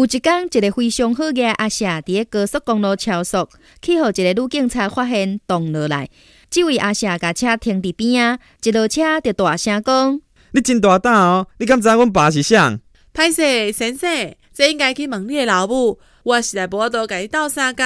有一天，一个非常好嘅阿霞伫高速公路超速，去互一个女警察发现，挡落来。这位阿霞甲车停伫边啊，一落车就大声讲：“你真大胆哦！你敢知影阮爸是啥？”歹势先生，这应该去问你的老母，我实在无多甲你斗相共。